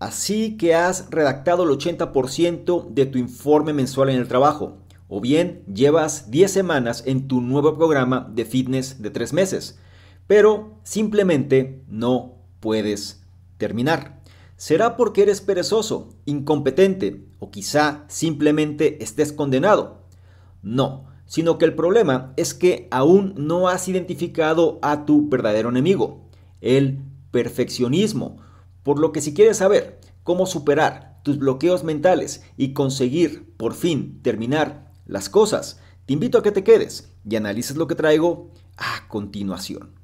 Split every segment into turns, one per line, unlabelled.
Así que has redactado el 80% de tu informe mensual en el trabajo. O bien llevas 10 semanas en tu nuevo programa de fitness de 3 meses. Pero simplemente no puedes terminar. ¿Será porque eres perezoso, incompetente o quizá simplemente estés condenado? No, sino que el problema es que aún no has identificado a tu verdadero enemigo, el perfeccionismo por lo que si quieres saber cómo superar tus bloqueos mentales y conseguir por fin terminar las cosas, te invito a que te quedes y analices lo que traigo a continuación.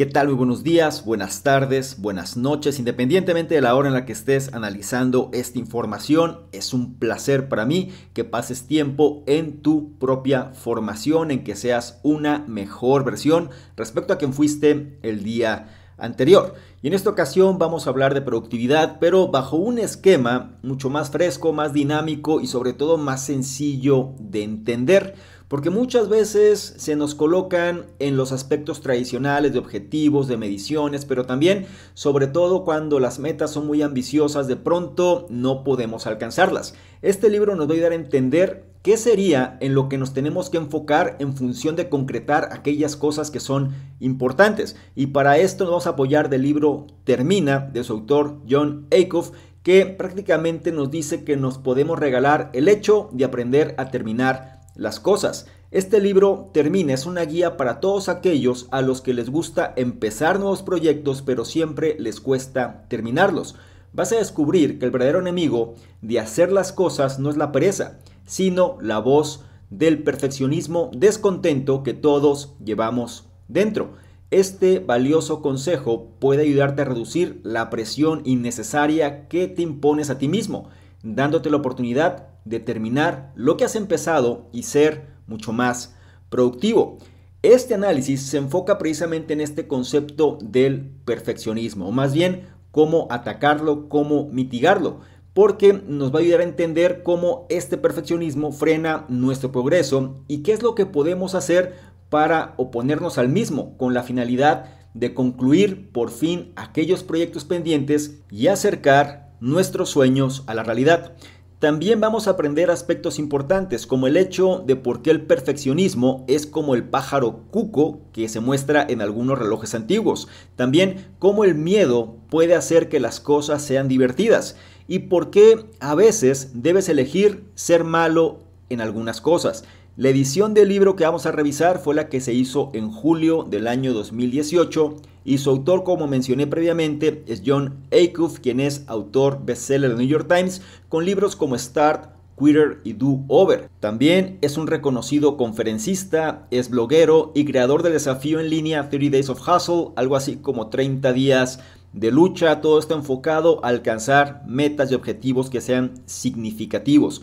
¿Qué tal? Muy buenos días, buenas tardes, buenas noches, independientemente de la hora en la que estés analizando esta información. Es un placer para mí que pases tiempo en tu propia formación, en que seas una mejor versión respecto a quien fuiste el día anterior. Y en esta ocasión vamos a hablar de productividad, pero bajo un esquema mucho más fresco, más dinámico y sobre todo más sencillo de entender porque muchas veces se nos colocan en los aspectos tradicionales de objetivos, de mediciones, pero también, sobre todo cuando las metas son muy ambiciosas, de pronto no podemos alcanzarlas. Este libro nos va a ayudar a entender qué sería en lo que nos tenemos que enfocar en función de concretar aquellas cosas que son importantes. Y para esto nos vamos a apoyar del libro Termina, de su autor John Acuff, que prácticamente nos dice que nos podemos regalar el hecho de aprender a terminar las cosas. Este libro termina, es una guía para todos aquellos a los que les gusta empezar nuevos proyectos pero siempre les cuesta terminarlos. Vas a descubrir que el verdadero enemigo de hacer las cosas no es la pereza, sino la voz del perfeccionismo descontento que todos llevamos dentro. Este valioso consejo puede ayudarte a reducir la presión innecesaria que te impones a ti mismo, dándote la oportunidad determinar lo que has empezado y ser mucho más productivo. Este análisis se enfoca precisamente en este concepto del perfeccionismo, o más bien cómo atacarlo, cómo mitigarlo, porque nos va a ayudar a entender cómo este perfeccionismo frena nuestro progreso y qué es lo que podemos hacer para oponernos al mismo con la finalidad de concluir por fin aquellos proyectos pendientes y acercar nuestros sueños a la realidad. También vamos a aprender aspectos importantes como el hecho de por qué el perfeccionismo es como el pájaro cuco que se muestra en algunos relojes antiguos. También cómo el miedo puede hacer que las cosas sean divertidas y por qué a veces debes elegir ser malo en algunas cosas. La edición del libro que vamos a revisar fue la que se hizo en julio del año 2018 y su autor, como mencioné previamente, es John Acuff, quien es autor bestseller del New York Times con libros como Start, Quitter y Do Over. También es un reconocido conferencista, es bloguero y creador del desafío en línea 30 Days of Hustle, algo así como 30 días de lucha. Todo está enfocado a alcanzar metas y objetivos que sean significativos.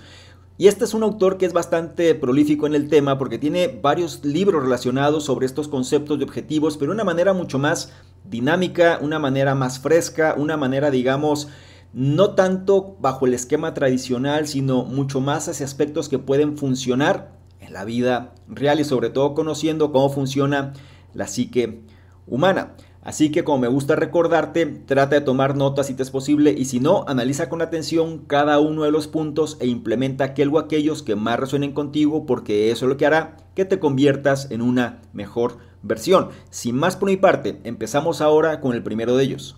Y este es un autor que es bastante prolífico en el tema porque tiene varios libros relacionados sobre estos conceptos de objetivos, pero de una manera mucho más dinámica, una manera más fresca, una manera, digamos, no tanto bajo el esquema tradicional, sino mucho más hacia aspectos que pueden funcionar en la vida real y sobre todo conociendo cómo funciona la psique humana. Así que como me gusta recordarte, trata de tomar notas si te es posible y si no, analiza con atención cada uno de los puntos e implementa aquel o aquellos que más resuenen contigo porque eso es lo que hará que te conviertas en una mejor versión. Sin más por mi parte, empezamos ahora con el primero de ellos.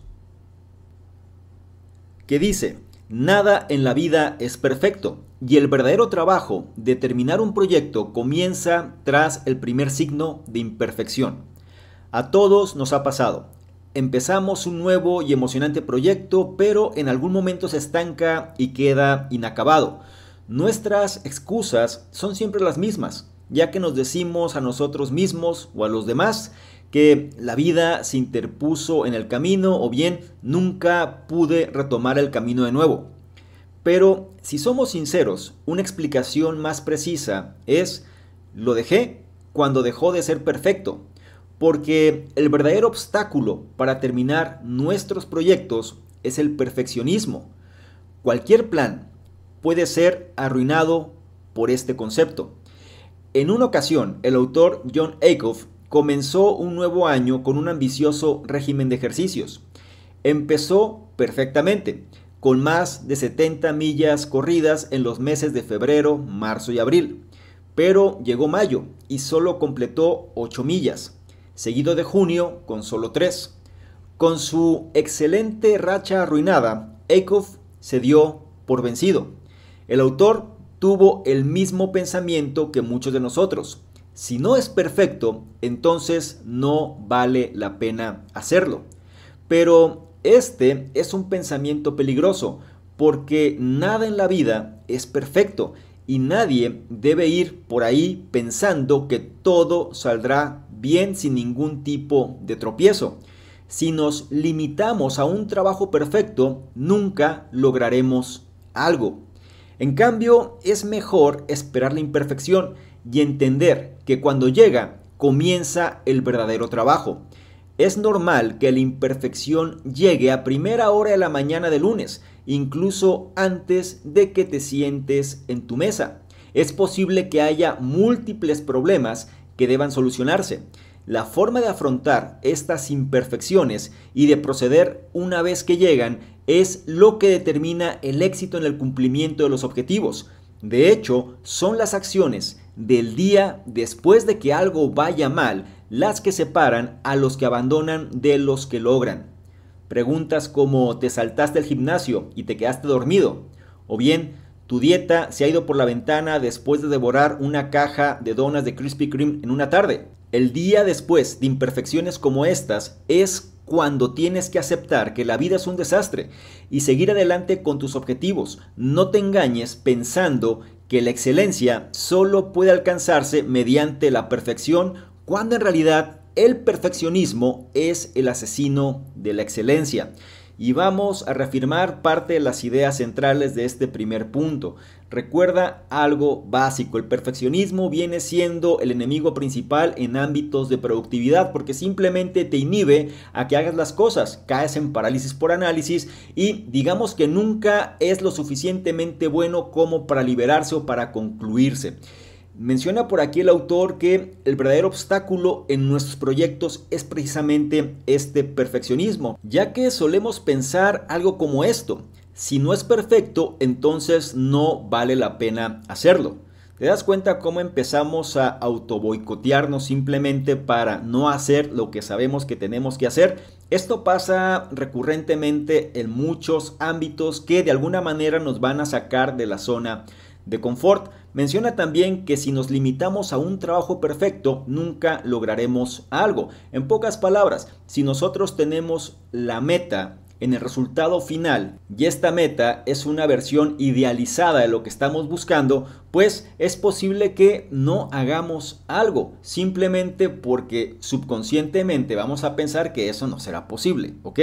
Que dice, nada en la vida es perfecto y el verdadero trabajo de terminar un proyecto comienza tras el primer signo de imperfección. A todos nos ha pasado. Empezamos un nuevo y emocionante proyecto, pero en algún momento se estanca y queda inacabado. Nuestras excusas son siempre las mismas, ya que nos decimos a nosotros mismos o a los demás que la vida se interpuso en el camino o bien nunca pude retomar el camino de nuevo. Pero si somos sinceros, una explicación más precisa es lo dejé cuando dejó de ser perfecto porque el verdadero obstáculo para terminar nuestros proyectos es el perfeccionismo. Cualquier plan puede ser arruinado por este concepto. En una ocasión, el autor John Acuff comenzó un nuevo año con un ambicioso régimen de ejercicios. Empezó perfectamente, con más de 70 millas corridas en los meses de febrero, marzo y abril. Pero llegó mayo y solo completó 8 millas, seguido de junio con solo 3. Con su excelente racha arruinada, Acuff se dio por vencido. El autor tuvo el mismo pensamiento que muchos de nosotros. Si no es perfecto, entonces no vale la pena hacerlo. Pero este es un pensamiento peligroso porque nada en la vida es perfecto y nadie debe ir por ahí pensando que todo saldrá bien sin ningún tipo de tropiezo. Si nos limitamos a un trabajo perfecto, nunca lograremos algo. En cambio, es mejor esperar la imperfección y entender que cuando llega, comienza el verdadero trabajo. Es normal que la imperfección llegue a primera hora de la mañana de lunes, incluso antes de que te sientes en tu mesa. Es posible que haya múltiples problemas que deban solucionarse. La forma de afrontar estas imperfecciones y de proceder una vez que llegan es lo que determina el éxito en el cumplimiento de los objetivos. De hecho, son las acciones del día después de que algo vaya mal las que separan a los que abandonan de los que logran. Preguntas como te saltaste el gimnasio y te quedaste dormido, o bien tu dieta se ha ido por la ventana después de devorar una caja de donas de Krispy Kreme en una tarde. El día después de imperfecciones como estas es cuando tienes que aceptar que la vida es un desastre y seguir adelante con tus objetivos. No te engañes pensando que la excelencia solo puede alcanzarse mediante la perfección cuando en realidad el perfeccionismo es el asesino de la excelencia y vamos a reafirmar parte de las ideas centrales de este primer punto. Recuerda algo básico, el perfeccionismo viene siendo el enemigo principal en ámbitos de productividad porque simplemente te inhibe a que hagas las cosas, caes en parálisis por análisis y digamos que nunca es lo suficientemente bueno como para liberarse o para concluirse. Menciona por aquí el autor que el verdadero obstáculo en nuestros proyectos es precisamente este perfeccionismo, ya que solemos pensar algo como esto, si no es perfecto, entonces no vale la pena hacerlo. ¿Te das cuenta cómo empezamos a autoboicotearnos simplemente para no hacer lo que sabemos que tenemos que hacer? Esto pasa recurrentemente en muchos ámbitos que de alguna manera nos van a sacar de la zona de confort. Menciona también que si nos limitamos a un trabajo perfecto, nunca lograremos algo. En pocas palabras, si nosotros tenemos la meta en el resultado final y esta meta es una versión idealizada de lo que estamos buscando, pues es posible que no hagamos algo simplemente porque subconscientemente vamos a pensar que eso no será posible, ¿ok?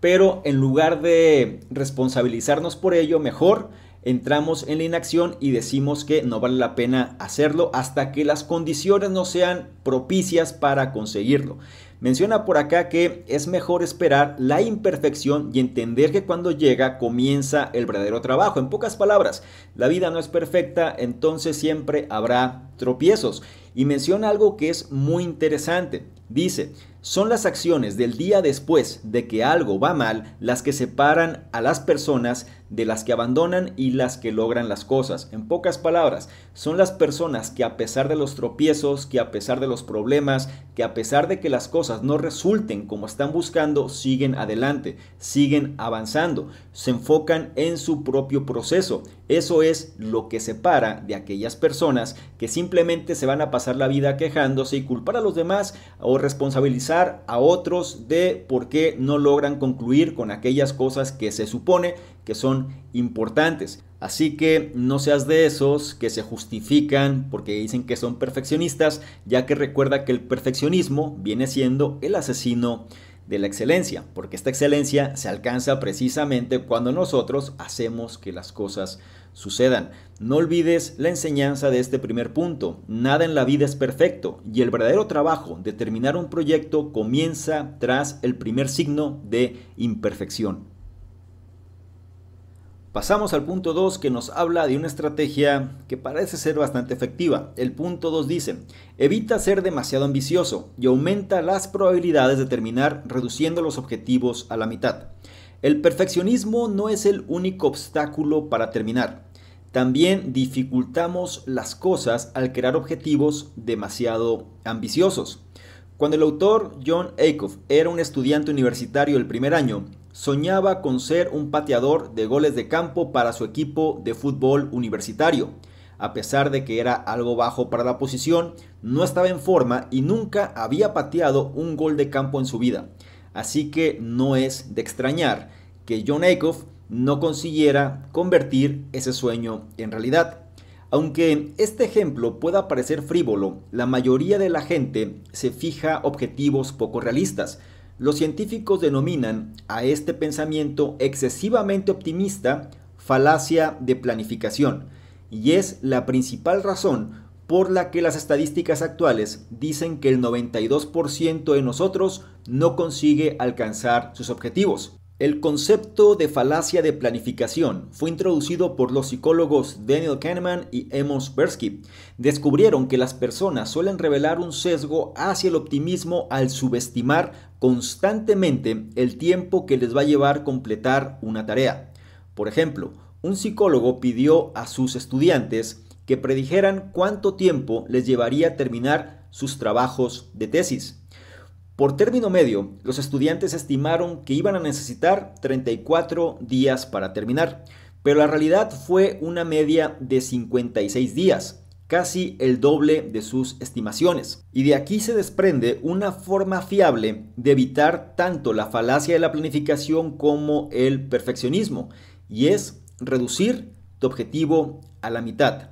Pero en lugar de responsabilizarnos por ello, mejor entramos en la inacción y decimos que no vale la pena hacerlo hasta que las condiciones no sean propicias para conseguirlo. Menciona por acá que es mejor esperar la imperfección y entender que cuando llega comienza el verdadero trabajo. En pocas palabras, la vida no es perfecta, entonces siempre habrá tropiezos. Y menciona algo que es muy interesante. Dice, son las acciones del día después de que algo va mal las que separan a las personas de las que abandonan y las que logran las cosas. En pocas palabras, son las personas que a pesar de los tropiezos, que a pesar de los problemas, que a pesar de que las cosas no resulten como están buscando, siguen adelante, siguen avanzando, se enfocan en su propio proceso. Eso es lo que separa de aquellas personas que simplemente se van a pasar la vida quejándose y culpar a los demás o responsabilizar a otros de por qué no logran concluir con aquellas cosas que se supone que son importantes. Así que no seas de esos que se justifican porque dicen que son perfeccionistas, ya que recuerda que el perfeccionismo viene siendo el asesino de la excelencia, porque esta excelencia se alcanza precisamente cuando nosotros hacemos que las cosas sucedan. No olvides la enseñanza de este primer punto. Nada en la vida es perfecto y el verdadero trabajo de terminar un proyecto comienza tras el primer signo de imperfección. Pasamos al punto 2 que nos habla de una estrategia que parece ser bastante efectiva. El punto 2 dice, evita ser demasiado ambicioso y aumenta las probabilidades de terminar reduciendo los objetivos a la mitad. El perfeccionismo no es el único obstáculo para terminar. También dificultamos las cosas al crear objetivos demasiado ambiciosos. Cuando el autor John Acuff era un estudiante universitario el primer año, soñaba con ser un pateador de goles de campo para su equipo de fútbol universitario. A pesar de que era algo bajo para la posición, no estaba en forma y nunca había pateado un gol de campo en su vida. Así que no es de extrañar que John Acuff no consiguiera convertir ese sueño en realidad. Aunque este ejemplo pueda parecer frívolo, la mayoría de la gente se fija objetivos poco realistas, los científicos denominan a este pensamiento excesivamente optimista falacia de planificación y es la principal razón por la que las estadísticas actuales dicen que el 92% de nosotros no consigue alcanzar sus objetivos. El concepto de falacia de planificación fue introducido por los psicólogos Daniel Kahneman y Amos Tversky. Descubrieron que las personas suelen revelar un sesgo hacia el optimismo al subestimar constantemente el tiempo que les va a llevar completar una tarea. Por ejemplo, un psicólogo pidió a sus estudiantes que predijeran cuánto tiempo les llevaría terminar sus trabajos de tesis. Por término medio, los estudiantes estimaron que iban a necesitar 34 días para terminar, pero la realidad fue una media de 56 días, casi el doble de sus estimaciones. Y de aquí se desprende una forma fiable de evitar tanto la falacia de la planificación como el perfeccionismo, y es reducir tu objetivo a la mitad.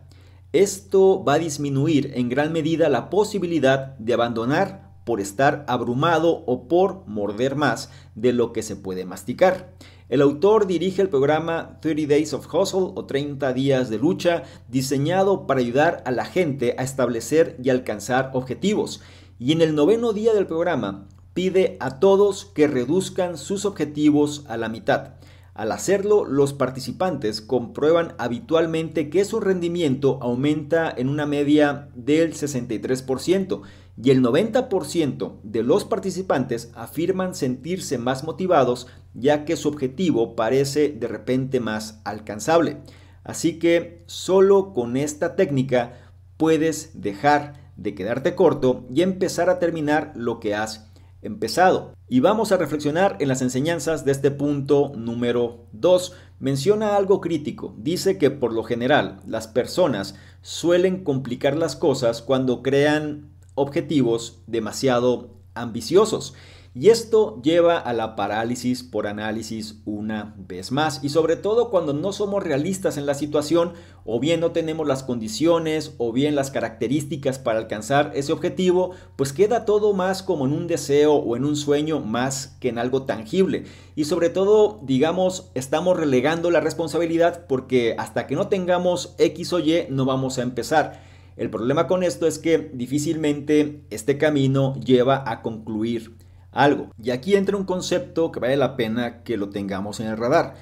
Esto va a disminuir en gran medida la posibilidad de abandonar por estar abrumado o por morder más de lo que se puede masticar. El autor dirige el programa 30 Days of Hustle o 30 días de lucha, diseñado para ayudar a la gente a establecer y alcanzar objetivos. Y en el noveno día del programa pide a todos que reduzcan sus objetivos a la mitad. Al hacerlo, los participantes comprueban habitualmente que su rendimiento aumenta en una media del 63% y el 90% de los participantes afirman sentirse más motivados ya que su objetivo parece de repente más alcanzable. Así que solo con esta técnica puedes dejar de quedarte corto y empezar a terminar lo que has empezado. Y vamos a reflexionar en las enseñanzas de este punto número 2. Menciona algo crítico. Dice que por lo general las personas suelen complicar las cosas cuando crean objetivos demasiado ambiciosos. Y esto lleva a la parálisis por análisis una vez más. Y sobre todo cuando no somos realistas en la situación o bien no tenemos las condiciones o bien las características para alcanzar ese objetivo, pues queda todo más como en un deseo o en un sueño más que en algo tangible. Y sobre todo, digamos, estamos relegando la responsabilidad porque hasta que no tengamos X o Y no vamos a empezar. El problema con esto es que difícilmente este camino lleva a concluir algo. Y aquí entra un concepto que vale la pena que lo tengamos en el radar.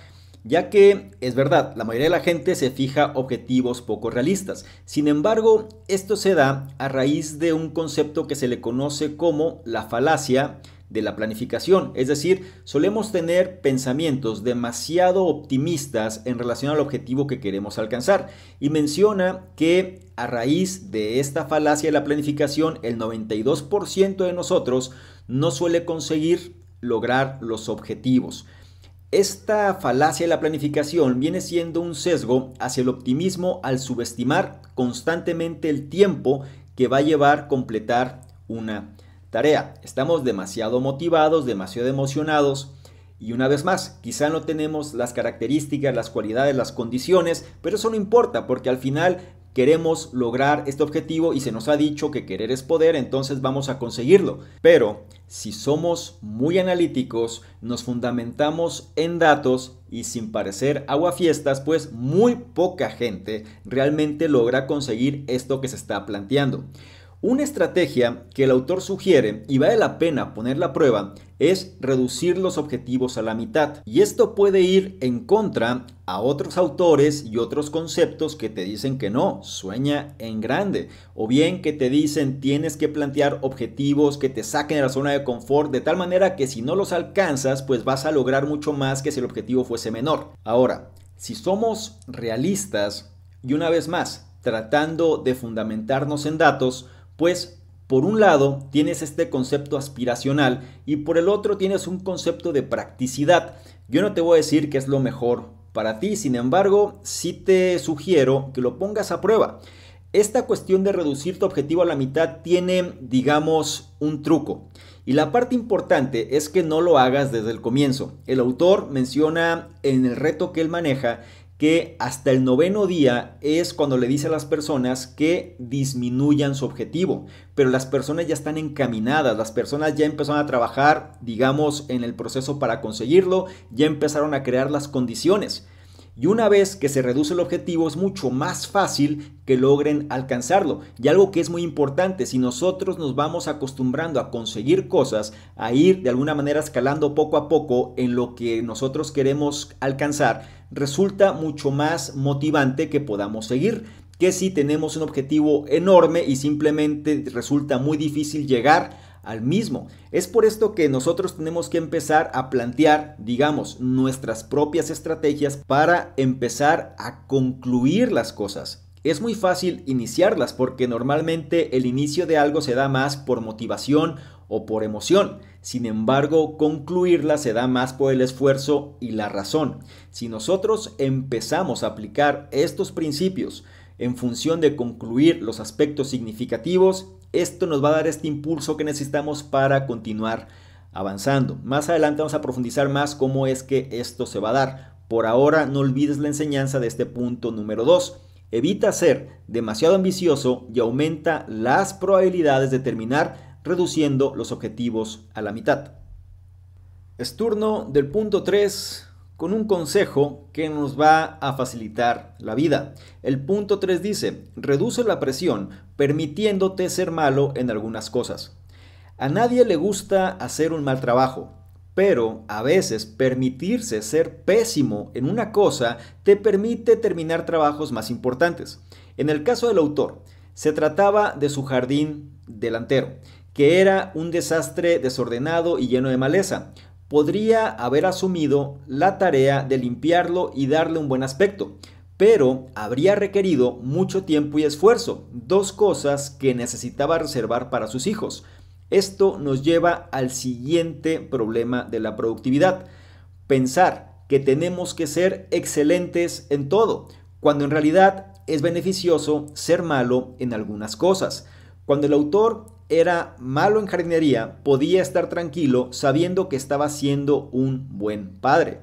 Ya que es verdad, la mayoría de la gente se fija objetivos poco realistas. Sin embargo, esto se da a raíz de un concepto que se le conoce como la falacia de la planificación. Es decir, solemos tener pensamientos demasiado optimistas en relación al objetivo que queremos alcanzar. Y menciona que a raíz de esta falacia de la planificación, el 92% de nosotros no suele conseguir lograr los objetivos. Esta falacia de la planificación viene siendo un sesgo hacia el optimismo al subestimar constantemente el tiempo que va a llevar completar una Tarea, estamos demasiado motivados, demasiado emocionados y una vez más, quizá no tenemos las características, las cualidades, las condiciones, pero eso no importa porque al final queremos lograr este objetivo y se nos ha dicho que querer es poder, entonces vamos a conseguirlo. Pero si somos muy analíticos, nos fundamentamos en datos y sin parecer aguafiestas, pues muy poca gente realmente logra conseguir esto que se está planteando. Una estrategia que el autor sugiere y vale la pena poner a prueba es reducir los objetivos a la mitad. Y esto puede ir en contra a otros autores y otros conceptos que te dicen que no, sueña en grande. O bien que te dicen tienes que plantear objetivos que te saquen de la zona de confort de tal manera que si no los alcanzas pues vas a lograr mucho más que si el objetivo fuese menor. Ahora, si somos realistas y una vez más tratando de fundamentarnos en datos, pues por un lado tienes este concepto aspiracional y por el otro tienes un concepto de practicidad. Yo no te voy a decir que es lo mejor para ti, sin embargo, sí te sugiero que lo pongas a prueba. Esta cuestión de reducir tu objetivo a la mitad tiene, digamos, un truco. Y la parte importante es que no lo hagas desde el comienzo. El autor menciona en el reto que él maneja que hasta el noveno día es cuando le dice a las personas que disminuyan su objetivo, pero las personas ya están encaminadas, las personas ya empezaron a trabajar, digamos, en el proceso para conseguirlo, ya empezaron a crear las condiciones. Y una vez que se reduce el objetivo es mucho más fácil que logren alcanzarlo. Y algo que es muy importante, si nosotros nos vamos acostumbrando a conseguir cosas, a ir de alguna manera escalando poco a poco en lo que nosotros queremos alcanzar, resulta mucho más motivante que podamos seguir que si tenemos un objetivo enorme y simplemente resulta muy difícil llegar al mismo. Es por esto que nosotros tenemos que empezar a plantear, digamos, nuestras propias estrategias para empezar a concluir las cosas. Es muy fácil iniciarlas porque normalmente el inicio de algo se da más por motivación o por emoción. Sin embargo, concluirla se da más por el esfuerzo y la razón. Si nosotros empezamos a aplicar estos principios en función de concluir los aspectos significativos, esto nos va a dar este impulso que necesitamos para continuar avanzando. Más adelante vamos a profundizar más cómo es que esto se va a dar. Por ahora no olvides la enseñanza de este punto número 2. Evita ser demasiado ambicioso y aumenta las probabilidades de terminar reduciendo los objetivos a la mitad. Es turno del punto 3 con un consejo que nos va a facilitar la vida. El punto 3 dice, reduce la presión permitiéndote ser malo en algunas cosas. A nadie le gusta hacer un mal trabajo, pero a veces permitirse ser pésimo en una cosa te permite terminar trabajos más importantes. En el caso del autor, se trataba de su jardín delantero, que era un desastre desordenado y lleno de maleza podría haber asumido la tarea de limpiarlo y darle un buen aspecto, pero habría requerido mucho tiempo y esfuerzo, dos cosas que necesitaba reservar para sus hijos. Esto nos lleva al siguiente problema de la productividad, pensar que tenemos que ser excelentes en todo, cuando en realidad es beneficioso ser malo en algunas cosas. Cuando el autor era malo en jardinería, podía estar tranquilo sabiendo que estaba siendo un buen padre.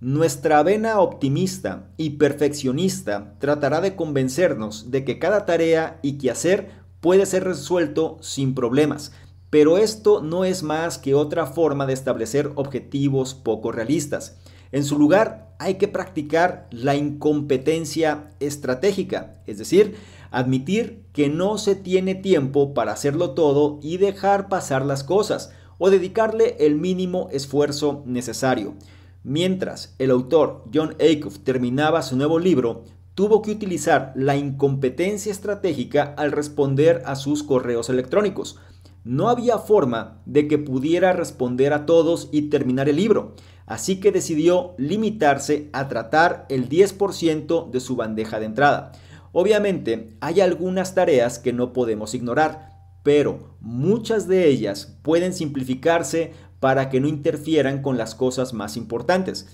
Nuestra vena optimista y perfeccionista tratará de convencernos de que cada tarea y quehacer puede ser resuelto sin problemas, pero esto no es más que otra forma de establecer objetivos poco realistas. En su lugar, hay que practicar la incompetencia estratégica, es decir, admitir que no se tiene tiempo para hacerlo todo y dejar pasar las cosas o dedicarle el mínimo esfuerzo necesario. Mientras el autor John Acuff terminaba su nuevo libro, tuvo que utilizar la incompetencia estratégica al responder a sus correos electrónicos. No había forma de que pudiera responder a todos y terminar el libro, así que decidió limitarse a tratar el 10% de su bandeja de entrada. Obviamente, hay algunas tareas que no podemos ignorar, pero muchas de ellas pueden simplificarse para que no interfieran con las cosas más importantes.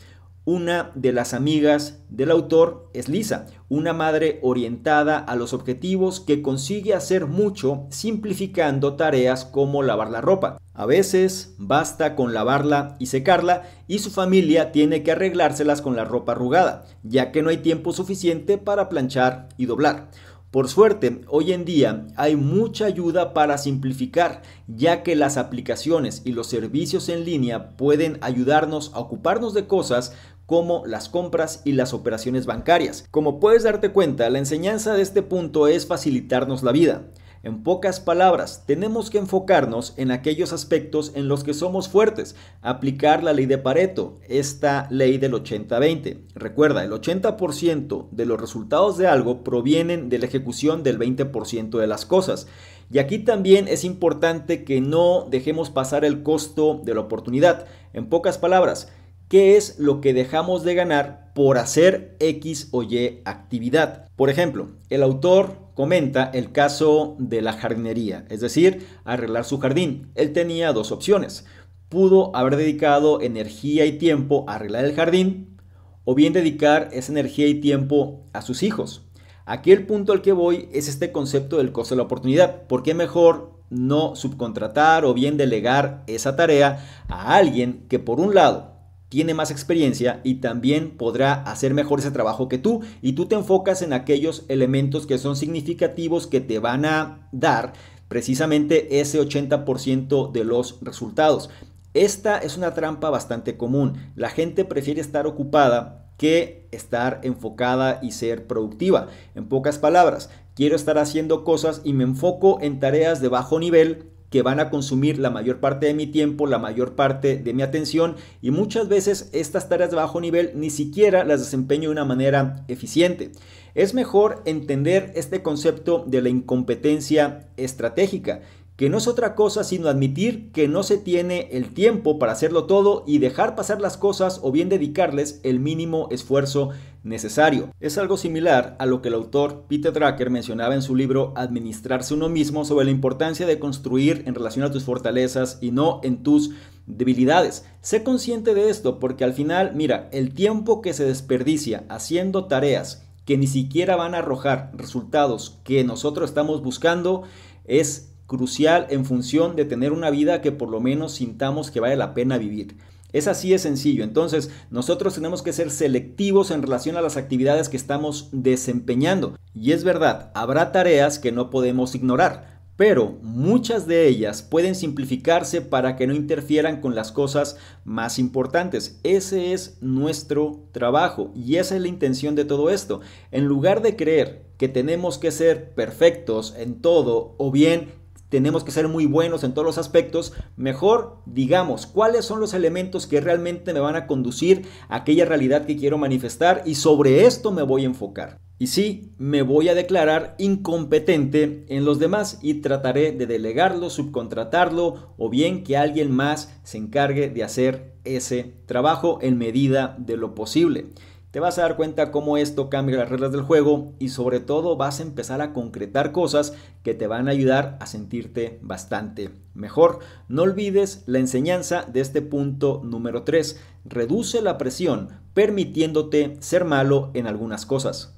Una de las amigas del autor es Lisa, una madre orientada a los objetivos que consigue hacer mucho simplificando tareas como lavar la ropa. A veces basta con lavarla y secarla y su familia tiene que arreglárselas con la ropa arrugada, ya que no hay tiempo suficiente para planchar y doblar. Por suerte, hoy en día hay mucha ayuda para simplificar, ya que las aplicaciones y los servicios en línea pueden ayudarnos a ocuparnos de cosas como las compras y las operaciones bancarias. Como puedes darte cuenta, la enseñanza de este punto es facilitarnos la vida. En pocas palabras, tenemos que enfocarnos en aquellos aspectos en los que somos fuertes, aplicar la ley de Pareto, esta ley del 80-20. Recuerda, el 80% de los resultados de algo provienen de la ejecución del 20% de las cosas. Y aquí también es importante que no dejemos pasar el costo de la oportunidad. En pocas palabras, ¿qué es lo que dejamos de ganar por hacer X o Y actividad? Por ejemplo, el autor comenta el caso de la jardinería, es decir, arreglar su jardín. Él tenía dos opciones. Pudo haber dedicado energía y tiempo a arreglar el jardín o bien dedicar esa energía y tiempo a sus hijos. Aquí el punto al que voy es este concepto del costo de la oportunidad. ¿Por qué mejor no subcontratar o bien delegar esa tarea a alguien que por un lado tiene más experiencia y también podrá hacer mejor ese trabajo que tú y tú te enfocas en aquellos elementos que son significativos que te van a dar precisamente ese 80% de los resultados. Esta es una trampa bastante común. La gente prefiere estar ocupada que estar enfocada y ser productiva. En pocas palabras, quiero estar haciendo cosas y me enfoco en tareas de bajo nivel que van a consumir la mayor parte de mi tiempo, la mayor parte de mi atención y muchas veces estas tareas de bajo nivel ni siquiera las desempeño de una manera eficiente. Es mejor entender este concepto de la incompetencia estratégica que no es otra cosa sino admitir que no se tiene el tiempo para hacerlo todo y dejar pasar las cosas o bien dedicarles el mínimo esfuerzo necesario. Es algo similar a lo que el autor Peter Drucker mencionaba en su libro Administrarse uno mismo sobre la importancia de construir en relación a tus fortalezas y no en tus debilidades. Sé consciente de esto porque al final, mira, el tiempo que se desperdicia haciendo tareas que ni siquiera van a arrojar resultados que nosotros estamos buscando es crucial en función de tener una vida que por lo menos sintamos que vale la pena vivir. Es así de sencillo. Entonces, nosotros tenemos que ser selectivos en relación a las actividades que estamos desempeñando. Y es verdad, habrá tareas que no podemos ignorar, pero muchas de ellas pueden simplificarse para que no interfieran con las cosas más importantes. Ese es nuestro trabajo y esa es la intención de todo esto. En lugar de creer que tenemos que ser perfectos en todo o bien tenemos que ser muy buenos en todos los aspectos, mejor digamos cuáles son los elementos que realmente me van a conducir a aquella realidad que quiero manifestar y sobre esto me voy a enfocar. Y sí, me voy a declarar incompetente en los demás y trataré de delegarlo, subcontratarlo o bien que alguien más se encargue de hacer ese trabajo en medida de lo posible. Te vas a dar cuenta cómo esto cambia las reglas del juego y sobre todo vas a empezar a concretar cosas que te van a ayudar a sentirte bastante mejor. No olvides la enseñanza de este punto número 3. Reduce la presión permitiéndote ser malo en algunas cosas.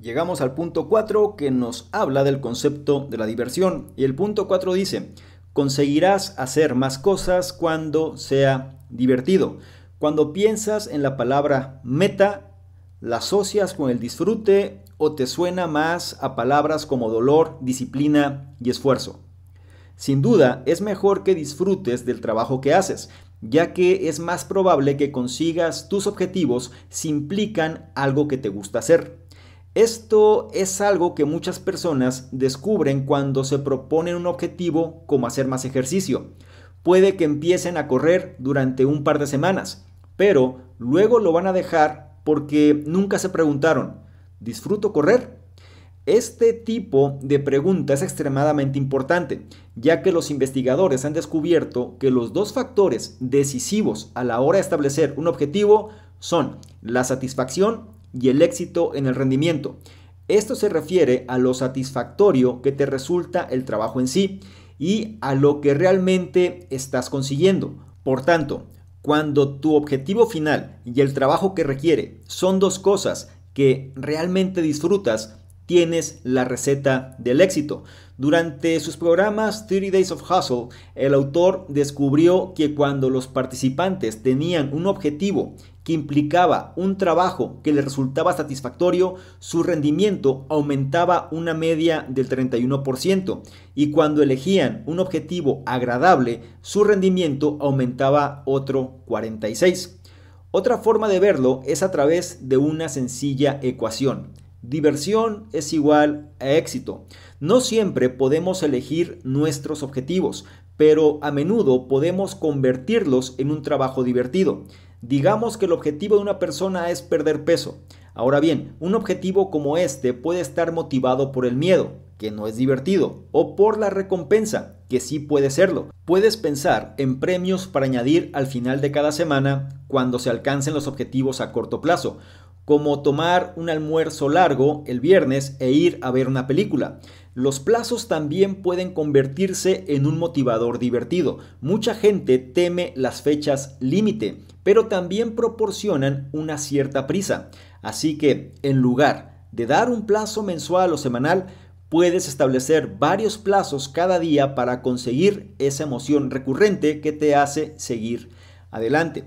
Llegamos al punto 4 que nos habla del concepto de la diversión y el punto 4 dice, conseguirás hacer más cosas cuando sea divertido. Cuando piensas en la palabra meta, la asocias con el disfrute o te suena más a palabras como dolor, disciplina y esfuerzo. Sin duda, es mejor que disfrutes del trabajo que haces, ya que es más probable que consigas tus objetivos si implican algo que te gusta hacer. Esto es algo que muchas personas descubren cuando se proponen un objetivo como hacer más ejercicio. Puede que empiecen a correr durante un par de semanas, pero luego lo van a dejar porque nunca se preguntaron, ¿disfruto correr? Este tipo de pregunta es extremadamente importante, ya que los investigadores han descubierto que los dos factores decisivos a la hora de establecer un objetivo son la satisfacción y el éxito en el rendimiento. Esto se refiere a lo satisfactorio que te resulta el trabajo en sí y a lo que realmente estás consiguiendo. Por tanto, cuando tu objetivo final y el trabajo que requiere son dos cosas que realmente disfrutas, tienes la receta del éxito. Durante sus programas 30 Days of Hustle, el autor descubrió que cuando los participantes tenían un objetivo que implicaba un trabajo que les resultaba satisfactorio, su rendimiento aumentaba una media del 31% y cuando elegían un objetivo agradable, su rendimiento aumentaba otro 46%. Otra forma de verlo es a través de una sencilla ecuación. Diversión es igual a éxito. No siempre podemos elegir nuestros objetivos, pero a menudo podemos convertirlos en un trabajo divertido. Digamos que el objetivo de una persona es perder peso. Ahora bien, un objetivo como este puede estar motivado por el miedo, que no es divertido, o por la recompensa, que sí puede serlo. Puedes pensar en premios para añadir al final de cada semana cuando se alcancen los objetivos a corto plazo, como tomar un almuerzo largo el viernes e ir a ver una película. Los plazos también pueden convertirse en un motivador divertido. Mucha gente teme las fechas límite, pero también proporcionan una cierta prisa. Así que, en lugar de dar un plazo mensual o semanal, puedes establecer varios plazos cada día para conseguir esa emoción recurrente que te hace seguir adelante.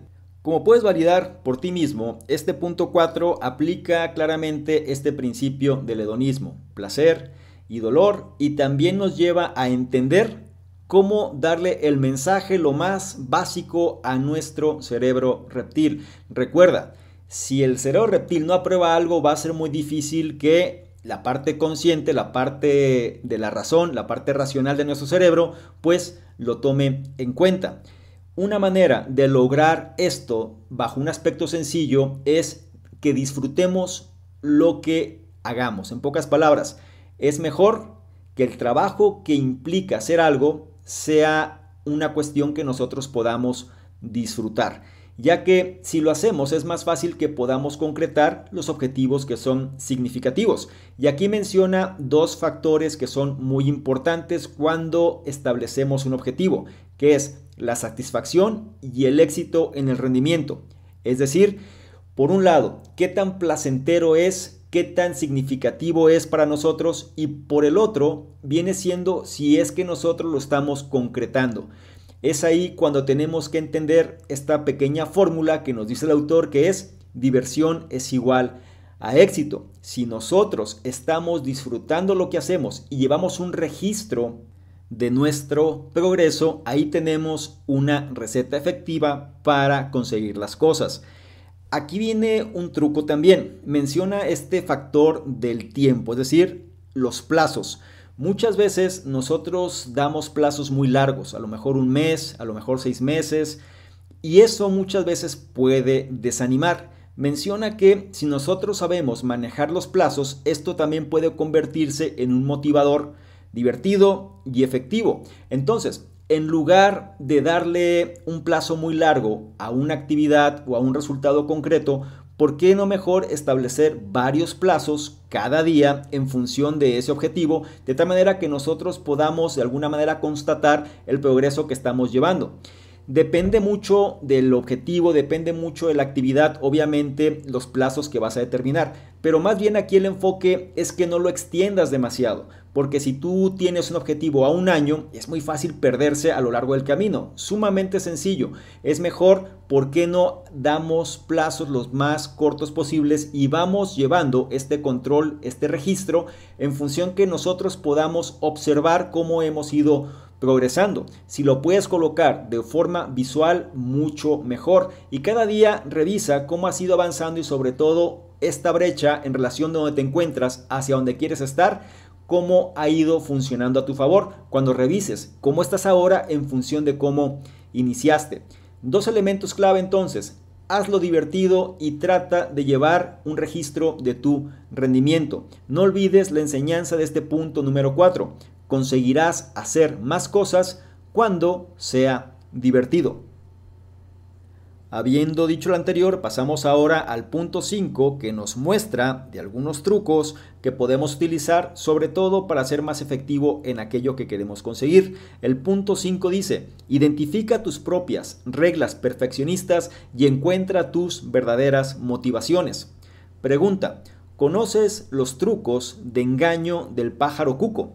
Como puedes validar por ti mismo, este punto 4 aplica claramente este principio del hedonismo, placer y dolor, y también nos lleva a entender cómo darle el mensaje lo más básico a nuestro cerebro reptil. Recuerda, si el cerebro reptil no aprueba algo, va a ser muy difícil que la parte consciente, la parte de la razón, la parte racional de nuestro cerebro, pues lo tome en cuenta. Una manera de lograr esto bajo un aspecto sencillo es que disfrutemos lo que hagamos. En pocas palabras, es mejor que el trabajo que implica hacer algo sea una cuestión que nosotros podamos disfrutar ya que si lo hacemos es más fácil que podamos concretar los objetivos que son significativos. Y aquí menciona dos factores que son muy importantes cuando establecemos un objetivo, que es la satisfacción y el éxito en el rendimiento. Es decir, por un lado, qué tan placentero es, qué tan significativo es para nosotros y por el otro viene siendo si es que nosotros lo estamos concretando. Es ahí cuando tenemos que entender esta pequeña fórmula que nos dice el autor que es diversión es igual a éxito. Si nosotros estamos disfrutando lo que hacemos y llevamos un registro de nuestro progreso, ahí tenemos una receta efectiva para conseguir las cosas. Aquí viene un truco también. Menciona este factor del tiempo, es decir, los plazos. Muchas veces nosotros damos plazos muy largos, a lo mejor un mes, a lo mejor seis meses, y eso muchas veces puede desanimar. Menciona que si nosotros sabemos manejar los plazos, esto también puede convertirse en un motivador divertido y efectivo. Entonces, en lugar de darle un plazo muy largo a una actividad o a un resultado concreto, ¿por qué no mejor establecer varios plazos cada día en función de ese objetivo, de tal manera que nosotros podamos de alguna manera constatar el progreso que estamos llevando? Depende mucho del objetivo, depende mucho de la actividad, obviamente los plazos que vas a determinar, pero más bien aquí el enfoque es que no lo extiendas demasiado, porque si tú tienes un objetivo a un año, es muy fácil perderse a lo largo del camino, sumamente sencillo, es mejor, ¿por qué no damos plazos los más cortos posibles y vamos llevando este control, este registro, en función que nosotros podamos observar cómo hemos ido progresando. Si lo puedes colocar de forma visual, mucho mejor. Y cada día revisa cómo has ido avanzando y sobre todo esta brecha en relación de donde te encuentras hacia donde quieres estar, cómo ha ido funcionando a tu favor. Cuando revises cómo estás ahora en función de cómo iniciaste. Dos elementos clave entonces. Hazlo divertido y trata de llevar un registro de tu rendimiento. No olvides la enseñanza de este punto número 4 conseguirás hacer más cosas cuando sea divertido. Habiendo dicho lo anterior, pasamos ahora al punto 5 que nos muestra de algunos trucos que podemos utilizar sobre todo para ser más efectivo en aquello que queremos conseguir. El punto 5 dice, identifica tus propias reglas perfeccionistas y encuentra tus verdaderas motivaciones. Pregunta, ¿conoces los trucos de engaño del pájaro cuco?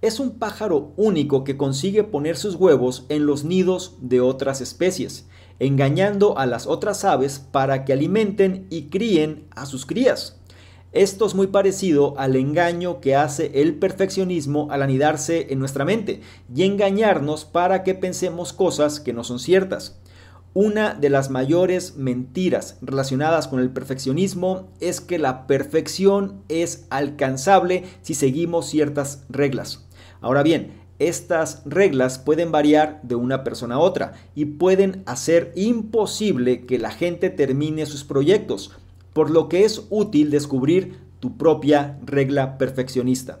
Es un pájaro único que consigue poner sus huevos en los nidos de otras especies, engañando a las otras aves para que alimenten y críen a sus crías. Esto es muy parecido al engaño que hace el perfeccionismo al anidarse en nuestra mente y engañarnos para que pensemos cosas que no son ciertas. Una de las mayores mentiras relacionadas con el perfeccionismo es que la perfección es alcanzable si seguimos ciertas reglas. Ahora bien, estas reglas pueden variar de una persona a otra y pueden hacer imposible que la gente termine sus proyectos, por lo que es útil descubrir tu propia regla perfeccionista.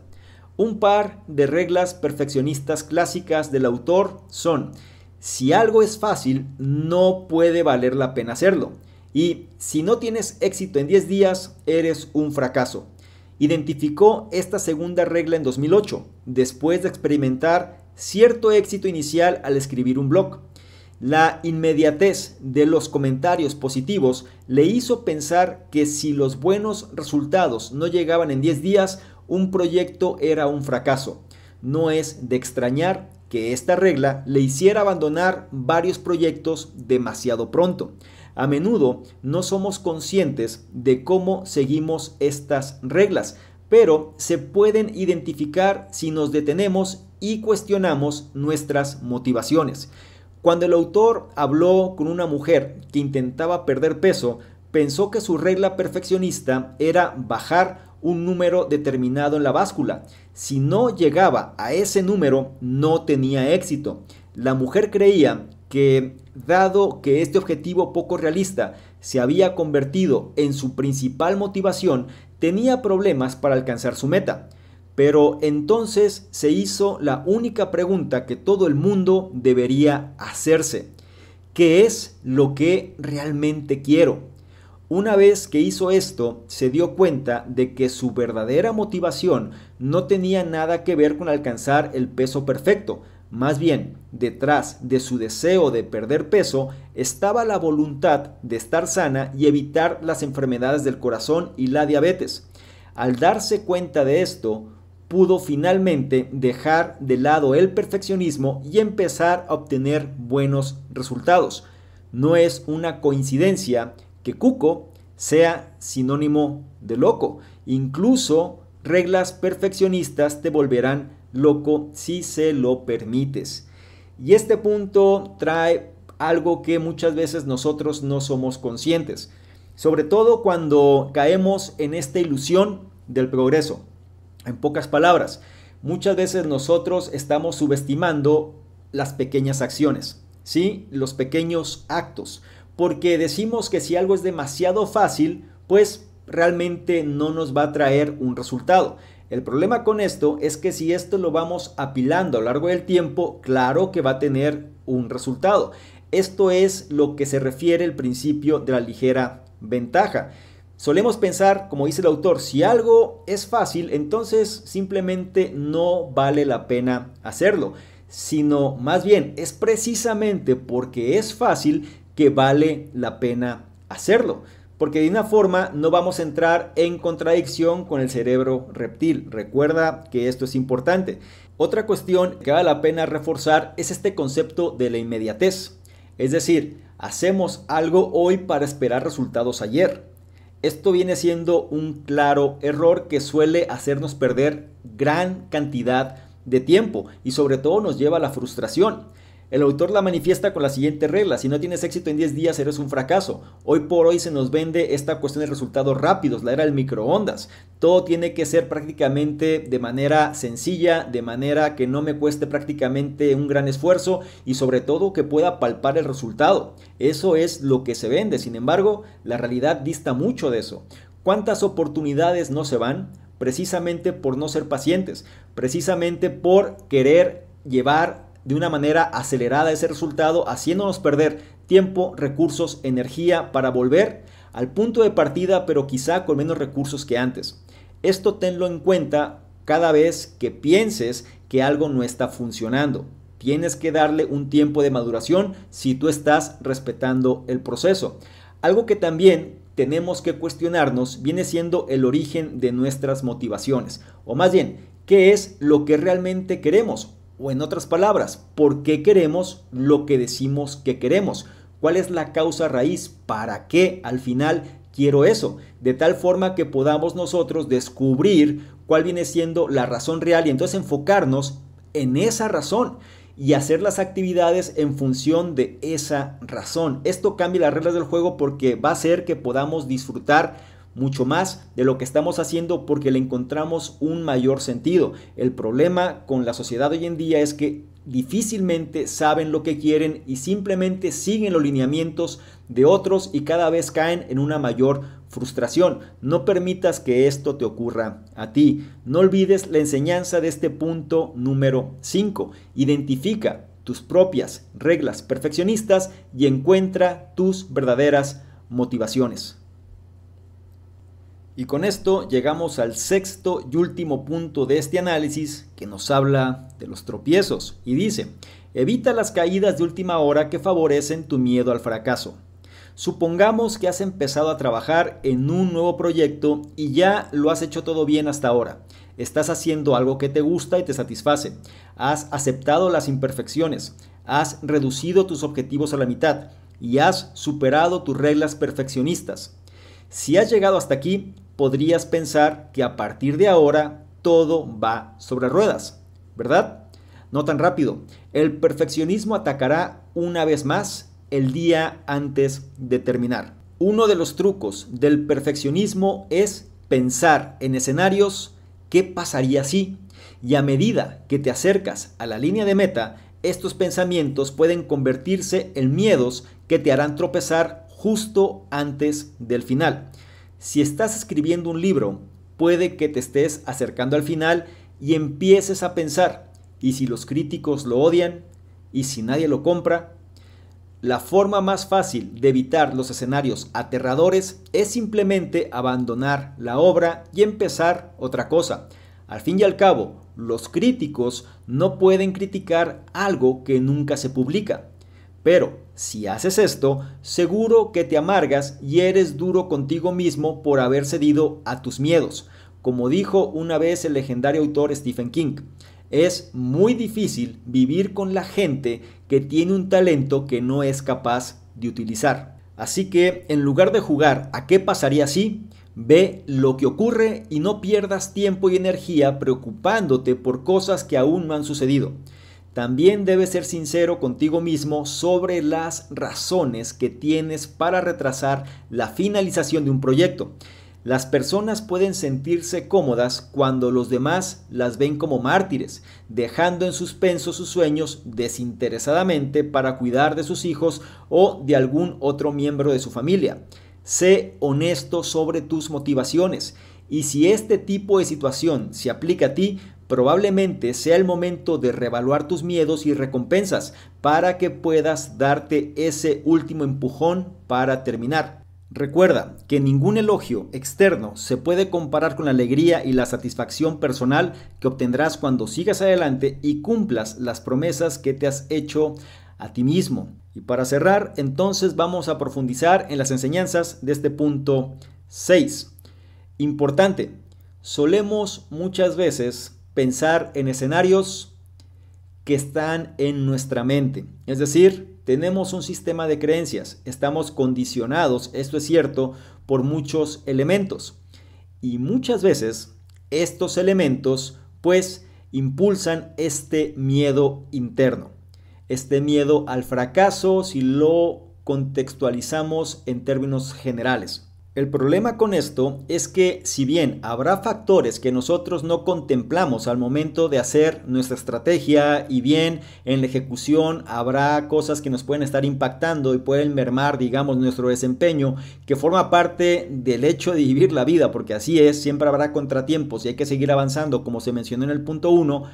Un par de reglas perfeccionistas clásicas del autor son si algo es fácil, no puede valer la pena hacerlo. Y si no tienes éxito en 10 días, eres un fracaso. Identificó esta segunda regla en 2008, después de experimentar cierto éxito inicial al escribir un blog. La inmediatez de los comentarios positivos le hizo pensar que si los buenos resultados no llegaban en 10 días, un proyecto era un fracaso. No es de extrañar que esta regla le hiciera abandonar varios proyectos demasiado pronto. A menudo no somos conscientes de cómo seguimos estas reglas, pero se pueden identificar si nos detenemos y cuestionamos nuestras motivaciones. Cuando el autor habló con una mujer que intentaba perder peso, pensó que su regla perfeccionista era bajar un número determinado en la báscula. Si no llegaba a ese número, no tenía éxito. La mujer creía que, dado que este objetivo poco realista se había convertido en su principal motivación, tenía problemas para alcanzar su meta. Pero entonces se hizo la única pregunta que todo el mundo debería hacerse. ¿Qué es lo que realmente quiero? Una vez que hizo esto, se dio cuenta de que su verdadera motivación no tenía nada que ver con alcanzar el peso perfecto. Más bien, detrás de su deseo de perder peso estaba la voluntad de estar sana y evitar las enfermedades del corazón y la diabetes. Al darse cuenta de esto, pudo finalmente dejar de lado el perfeccionismo y empezar a obtener buenos resultados. No es una coincidencia que cuco sea sinónimo de loco. Incluso reglas perfeccionistas te volverán loco si se lo permites. Y este punto trae algo que muchas veces nosotros no somos conscientes, sobre todo cuando caemos en esta ilusión del progreso. En pocas palabras, muchas veces nosotros estamos subestimando las pequeñas acciones, ¿sí? los pequeños actos porque decimos que si algo es demasiado fácil, pues realmente no nos va a traer un resultado. El problema con esto es que si esto lo vamos apilando a lo largo del tiempo, claro que va a tener un resultado. Esto es lo que se refiere el principio de la ligera ventaja. Solemos pensar, como dice el autor, si algo es fácil, entonces simplemente no vale la pena hacerlo, sino más bien es precisamente porque es fácil que vale la pena hacerlo. Porque de una forma no vamos a entrar en contradicción con el cerebro reptil. Recuerda que esto es importante. Otra cuestión que vale la pena reforzar es este concepto de la inmediatez. Es decir, hacemos algo hoy para esperar resultados ayer. Esto viene siendo un claro error que suele hacernos perder gran cantidad de tiempo y sobre todo nos lleva a la frustración. El autor la manifiesta con la siguiente regla, si no tienes éxito en 10 días eres un fracaso. Hoy por hoy se nos vende esta cuestión de resultados rápidos, la era del microondas. Todo tiene que ser prácticamente de manera sencilla, de manera que no me cueste prácticamente un gran esfuerzo y sobre todo que pueda palpar el resultado. Eso es lo que se vende, sin embargo, la realidad dista mucho de eso. ¿Cuántas oportunidades no se van? Precisamente por no ser pacientes, precisamente por querer llevar de una manera acelerada ese resultado, haciéndonos perder tiempo, recursos, energía para volver al punto de partida, pero quizá con menos recursos que antes. Esto tenlo en cuenta cada vez que pienses que algo no está funcionando. Tienes que darle un tiempo de maduración si tú estás respetando el proceso. Algo que también tenemos que cuestionarnos viene siendo el origen de nuestras motivaciones, o más bien, ¿qué es lo que realmente queremos? O en otras palabras, ¿por qué queremos lo que decimos que queremos? ¿Cuál es la causa raíz? ¿Para qué al final quiero eso? De tal forma que podamos nosotros descubrir cuál viene siendo la razón real y entonces enfocarnos en esa razón. y hacer las actividades en función de esa razón. Esto cambia las reglas del juego porque va a hacer que podamos disfrutar mucho más de lo que estamos haciendo porque le encontramos un mayor sentido. El problema con la sociedad hoy en día es que difícilmente saben lo que quieren y simplemente siguen los lineamientos de otros y cada vez caen en una mayor frustración. No permitas que esto te ocurra a ti. No olvides la enseñanza de este punto número 5. Identifica tus propias reglas perfeccionistas y encuentra tus verdaderas motivaciones. Y con esto llegamos al sexto y último punto de este análisis que nos habla de los tropiezos y dice, evita las caídas de última hora que favorecen tu miedo al fracaso. Supongamos que has empezado a trabajar en un nuevo proyecto y ya lo has hecho todo bien hasta ahora. Estás haciendo algo que te gusta y te satisface. Has aceptado las imperfecciones. Has reducido tus objetivos a la mitad y has superado tus reglas perfeccionistas. Si has llegado hasta aquí, podrías pensar que a partir de ahora todo va sobre ruedas, ¿verdad? No tan rápido. El perfeccionismo atacará una vez más el día antes de terminar. Uno de los trucos del perfeccionismo es pensar en escenarios qué pasaría si y a medida que te acercas a la línea de meta, estos pensamientos pueden convertirse en miedos que te harán tropezar justo antes del final. Si estás escribiendo un libro, puede que te estés acercando al final y empieces a pensar, ¿y si los críticos lo odian? ¿Y si nadie lo compra? La forma más fácil de evitar los escenarios aterradores es simplemente abandonar la obra y empezar otra cosa. Al fin y al cabo, los críticos no pueden criticar algo que nunca se publica. Pero si haces esto, seguro que te amargas y eres duro contigo mismo por haber cedido a tus miedos. Como dijo una vez el legendario autor Stephen King, es muy difícil vivir con la gente que tiene un talento que no es capaz de utilizar. Así que en lugar de jugar a qué pasaría si, ve lo que ocurre y no pierdas tiempo y energía preocupándote por cosas que aún no han sucedido. También debes ser sincero contigo mismo sobre las razones que tienes para retrasar la finalización de un proyecto. Las personas pueden sentirse cómodas cuando los demás las ven como mártires, dejando en suspenso sus sueños desinteresadamente para cuidar de sus hijos o de algún otro miembro de su familia. Sé honesto sobre tus motivaciones y si este tipo de situación se aplica a ti, probablemente sea el momento de reevaluar tus miedos y recompensas para que puedas darte ese último empujón para terminar. Recuerda que ningún elogio externo se puede comparar con la alegría y la satisfacción personal que obtendrás cuando sigas adelante y cumplas las promesas que te has hecho a ti mismo. Y para cerrar, entonces vamos a profundizar en las enseñanzas de este punto 6. Importante, solemos muchas veces pensar en escenarios que están en nuestra mente. Es decir, tenemos un sistema de creencias, estamos condicionados, esto es cierto, por muchos elementos. Y muchas veces estos elementos pues impulsan este miedo interno, este miedo al fracaso si lo contextualizamos en términos generales. El problema con esto es que si bien habrá factores que nosotros no contemplamos al momento de hacer nuestra estrategia y bien en la ejecución habrá cosas que nos pueden estar impactando y pueden mermar, digamos, nuestro desempeño, que forma parte del hecho de vivir la vida, porque así es, siempre habrá contratiempos y hay que seguir avanzando, como se mencionó en el punto 1.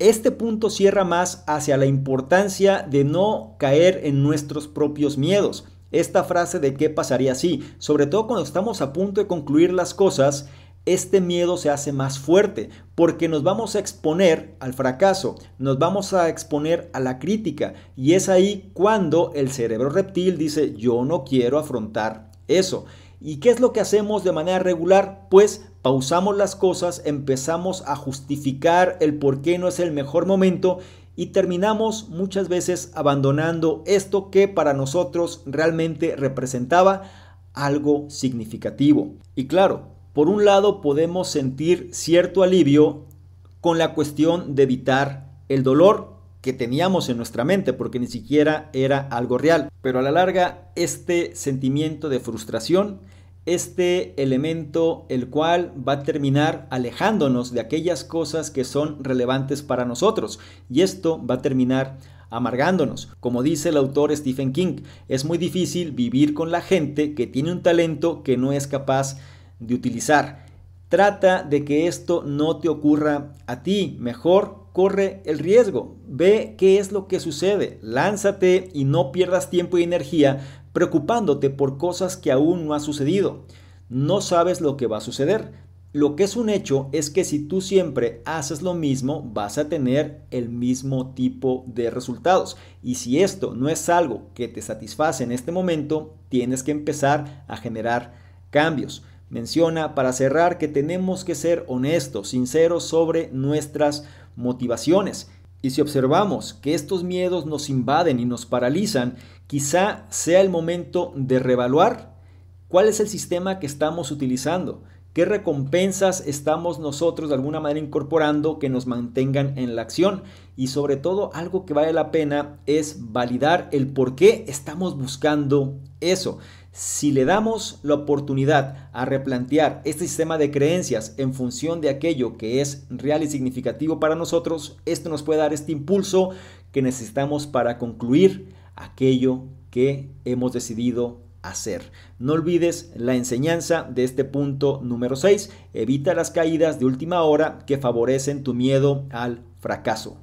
Este punto cierra más hacia la importancia de no caer en nuestros propios miedos esta frase de qué pasaría si, sobre todo cuando estamos a punto de concluir las cosas, este miedo se hace más fuerte porque nos vamos a exponer al fracaso, nos vamos a exponer a la crítica y es ahí cuando el cerebro reptil dice yo no quiero afrontar eso. ¿Y qué es lo que hacemos de manera regular? Pues pausamos las cosas, empezamos a justificar el por qué no es el mejor momento y terminamos muchas veces abandonando esto que para nosotros realmente representaba algo significativo. Y claro, por un lado podemos sentir cierto alivio con la cuestión de evitar el dolor, que teníamos en nuestra mente, porque ni siquiera era algo real. Pero a la larga, este sentimiento de frustración, este elemento el cual va a terminar alejándonos de aquellas cosas que son relevantes para nosotros. Y esto va a terminar amargándonos. Como dice el autor Stephen King, es muy difícil vivir con la gente que tiene un talento que no es capaz de utilizar. Trata de que esto no te ocurra a ti. Mejor corre el riesgo. Ve qué es lo que sucede. Lánzate y no pierdas tiempo y energía preocupándote por cosas que aún no ha sucedido. No sabes lo que va a suceder. Lo que es un hecho es que si tú siempre haces lo mismo, vas a tener el mismo tipo de resultados. Y si esto no es algo que te satisface en este momento, tienes que empezar a generar cambios. Menciona para cerrar que tenemos que ser honestos, sinceros sobre nuestras motivaciones. Y si observamos que estos miedos nos invaden y nos paralizan, quizá sea el momento de reevaluar cuál es el sistema que estamos utilizando, qué recompensas estamos nosotros de alguna manera incorporando que nos mantengan en la acción y sobre todo algo que vale la pena es validar el por qué estamos buscando eso. Si le damos la oportunidad a replantear este sistema de creencias en función de aquello que es real y significativo para nosotros, esto nos puede dar este impulso que necesitamos para concluir aquello que hemos decidido hacer. No olvides la enseñanza de este punto número 6. Evita las caídas de última hora que favorecen tu miedo al fracaso.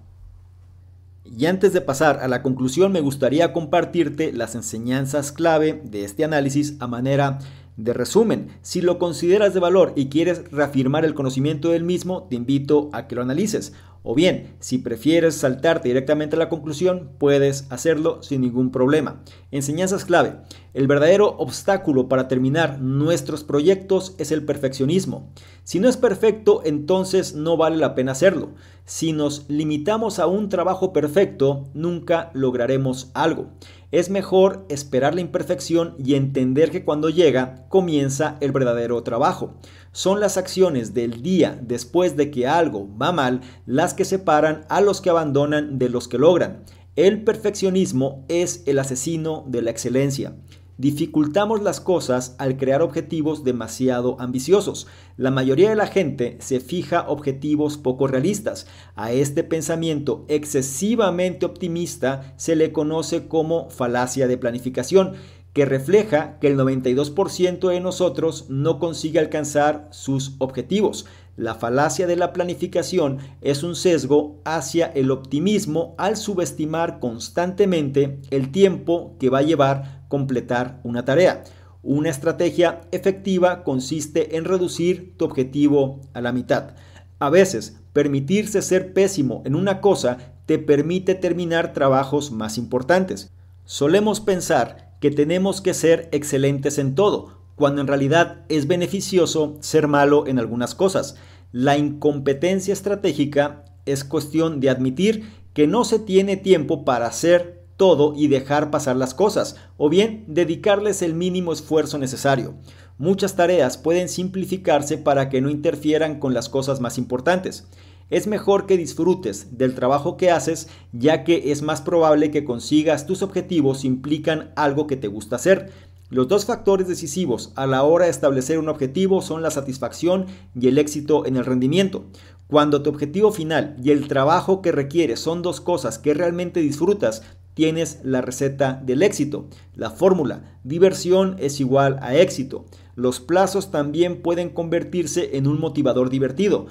Y antes de pasar a la conclusión, me gustaría compartirte las enseñanzas clave de este análisis a manera de resumen. Si lo consideras de valor y quieres reafirmar el conocimiento del mismo, te invito a que lo analices. O bien, si prefieres saltarte directamente a la conclusión, puedes hacerlo sin ningún problema. Enseñanzas clave. El verdadero obstáculo para terminar nuestros proyectos es el perfeccionismo. Si no es perfecto, entonces no vale la pena hacerlo. Si nos limitamos a un trabajo perfecto, nunca lograremos algo. Es mejor esperar la imperfección y entender que cuando llega comienza el verdadero trabajo. Son las acciones del día después de que algo va mal las que separan a los que abandonan de los que logran. El perfeccionismo es el asesino de la excelencia. Dificultamos las cosas al crear objetivos demasiado ambiciosos. La mayoría de la gente se fija objetivos poco realistas. A este pensamiento excesivamente optimista se le conoce como falacia de planificación que refleja que el 92% de nosotros no consigue alcanzar sus objetivos. La falacia de la planificación es un sesgo hacia el optimismo al subestimar constantemente el tiempo que va a llevar completar una tarea. Una estrategia efectiva consiste en reducir tu objetivo a la mitad. A veces, permitirse ser pésimo en una cosa te permite terminar trabajos más importantes. Solemos pensar que tenemos que ser excelentes en todo, cuando en realidad es beneficioso ser malo en algunas cosas. La incompetencia estratégica es cuestión de admitir que no se tiene tiempo para hacer todo y dejar pasar las cosas, o bien dedicarles el mínimo esfuerzo necesario. Muchas tareas pueden simplificarse para que no interfieran con las cosas más importantes. Es mejor que disfrutes del trabajo que haces, ya que es más probable que consigas tus objetivos si implican algo que te gusta hacer. Los dos factores decisivos a la hora de establecer un objetivo son la satisfacción y el éxito en el rendimiento. Cuando tu objetivo final y el trabajo que requieres son dos cosas que realmente disfrutas, tienes la receta del éxito. La fórmula, diversión es igual a éxito. Los plazos también pueden convertirse en un motivador divertido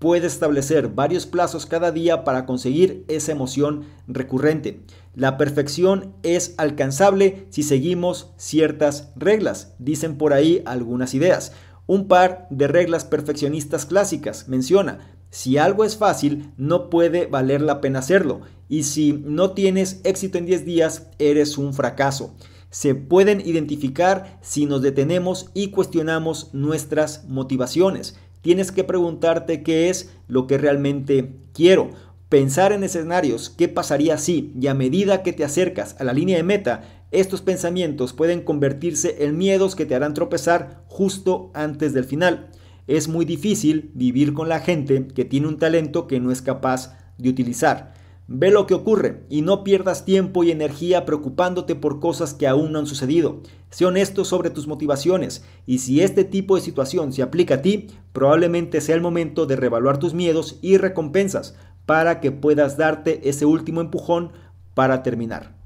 puede establecer varios plazos cada día para conseguir esa emoción recurrente. La perfección es alcanzable si seguimos ciertas reglas, dicen por ahí algunas ideas. Un par de reglas perfeccionistas clásicas menciona, si algo es fácil, no puede valer la pena hacerlo, y si no tienes éxito en 10 días, eres un fracaso. Se pueden identificar si nos detenemos y cuestionamos nuestras motivaciones. Tienes que preguntarte qué es lo que realmente quiero. Pensar en escenarios, qué pasaría si, y a medida que te acercas a la línea de meta, estos pensamientos pueden convertirse en miedos que te harán tropezar justo antes del final. Es muy difícil vivir con la gente que tiene un talento que no es capaz de utilizar. Ve lo que ocurre y no pierdas tiempo y energía preocupándote por cosas que aún no han sucedido. Sé honesto sobre tus motivaciones y si este tipo de situación se aplica a ti, probablemente sea el momento de revaluar tus miedos y recompensas para que puedas darte ese último empujón para terminar.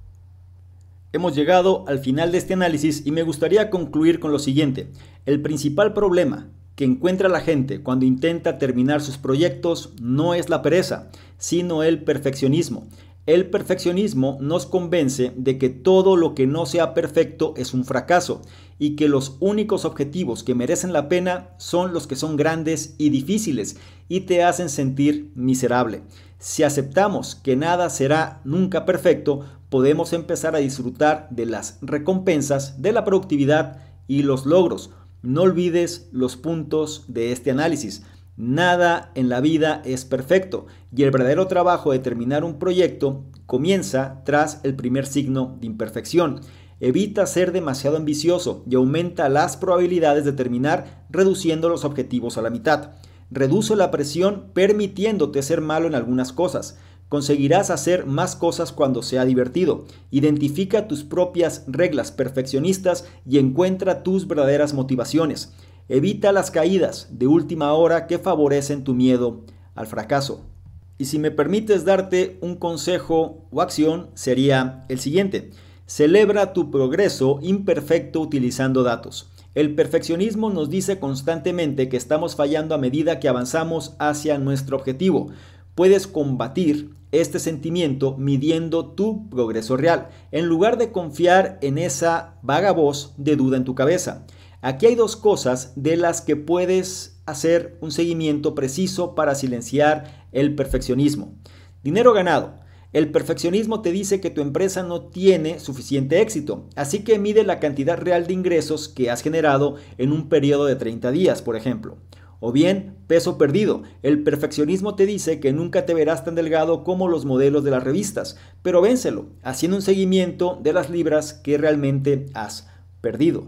Hemos llegado al final de este análisis y me gustaría concluir con lo siguiente. El principal problema que encuentra la gente cuando intenta terminar sus proyectos no es la pereza, sino el perfeccionismo. El perfeccionismo nos convence de que todo lo que no sea perfecto es un fracaso y que los únicos objetivos que merecen la pena son los que son grandes y difíciles y te hacen sentir miserable. Si aceptamos que nada será nunca perfecto, podemos empezar a disfrutar de las recompensas, de la productividad y los logros no olvides los puntos de este análisis. Nada en la vida es perfecto y el verdadero trabajo de terminar un proyecto comienza tras el primer signo de imperfección. Evita ser demasiado ambicioso y aumenta las probabilidades de terminar reduciendo los objetivos a la mitad. Reduce la presión permitiéndote ser malo en algunas cosas. Conseguirás hacer más cosas cuando sea divertido. Identifica tus propias reglas perfeccionistas y encuentra tus verdaderas motivaciones. Evita las caídas de última hora que favorecen tu miedo al fracaso. Y si me permites darte un consejo o acción, sería el siguiente. Celebra tu progreso imperfecto utilizando datos. El perfeccionismo nos dice constantemente que estamos fallando a medida que avanzamos hacia nuestro objetivo puedes combatir este sentimiento midiendo tu progreso real, en lugar de confiar en esa vaga voz de duda en tu cabeza. Aquí hay dos cosas de las que puedes hacer un seguimiento preciso para silenciar el perfeccionismo. Dinero ganado. El perfeccionismo te dice que tu empresa no tiene suficiente éxito, así que mide la cantidad real de ingresos que has generado en un periodo de 30 días, por ejemplo. O bien, peso perdido. El perfeccionismo te dice que nunca te verás tan delgado como los modelos de las revistas, pero vénselo, haciendo un seguimiento de las libras que realmente has perdido.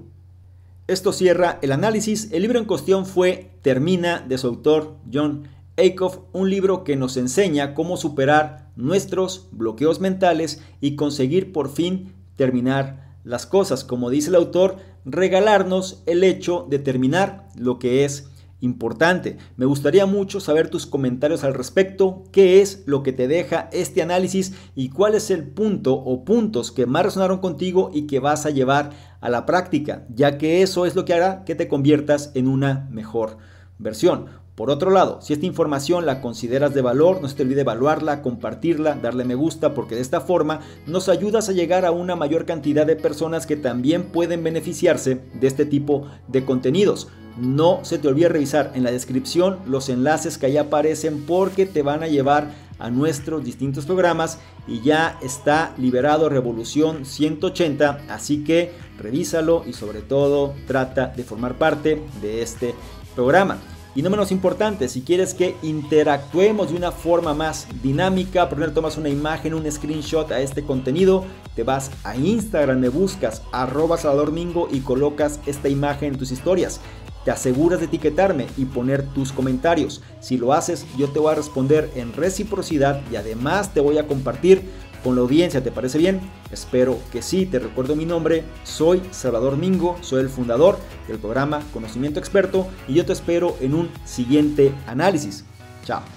Esto cierra el análisis. El libro en cuestión fue Termina de su autor John Aikoff, un libro que nos enseña cómo superar nuestros bloqueos mentales y conseguir por fin terminar las cosas. Como dice el autor, regalarnos el hecho de terminar lo que es importante. Me gustaría mucho saber tus comentarios al respecto, qué es lo que te deja este análisis y cuál es el punto o puntos que más resonaron contigo y que vas a llevar a la práctica, ya que eso es lo que hará que te conviertas en una mejor versión. Por otro lado, si esta información la consideras de valor, no se te olvide evaluarla, compartirla, darle me gusta, porque de esta forma nos ayudas a llegar a una mayor cantidad de personas que también pueden beneficiarse de este tipo de contenidos. No se te olvide revisar en la descripción los enlaces que ahí aparecen porque te van a llevar a nuestros distintos programas y ya está liberado Revolución 180, así que revísalo y sobre todo trata de formar parte de este programa. Y no menos importante, si quieres que interactuemos de una forma más dinámica, primero tomas una imagen, un screenshot a este contenido, te vas a Instagram, me buscas arroba Mingo y colocas esta imagen en tus historias. Te aseguras de etiquetarme y poner tus comentarios. Si lo haces, yo te voy a responder en reciprocidad y además te voy a compartir con la audiencia. ¿Te parece bien? Espero que sí. Te recuerdo mi nombre. Soy Salvador Mingo. Soy el fundador del programa Conocimiento Experto y yo te espero en un siguiente análisis. Chao.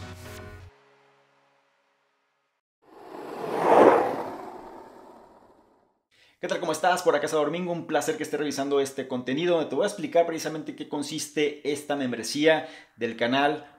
¿Qué tal? ¿Cómo estás? Por acá Salvador Mingo, un placer que estés revisando este contenido donde te voy a explicar precisamente qué consiste esta membresía del canal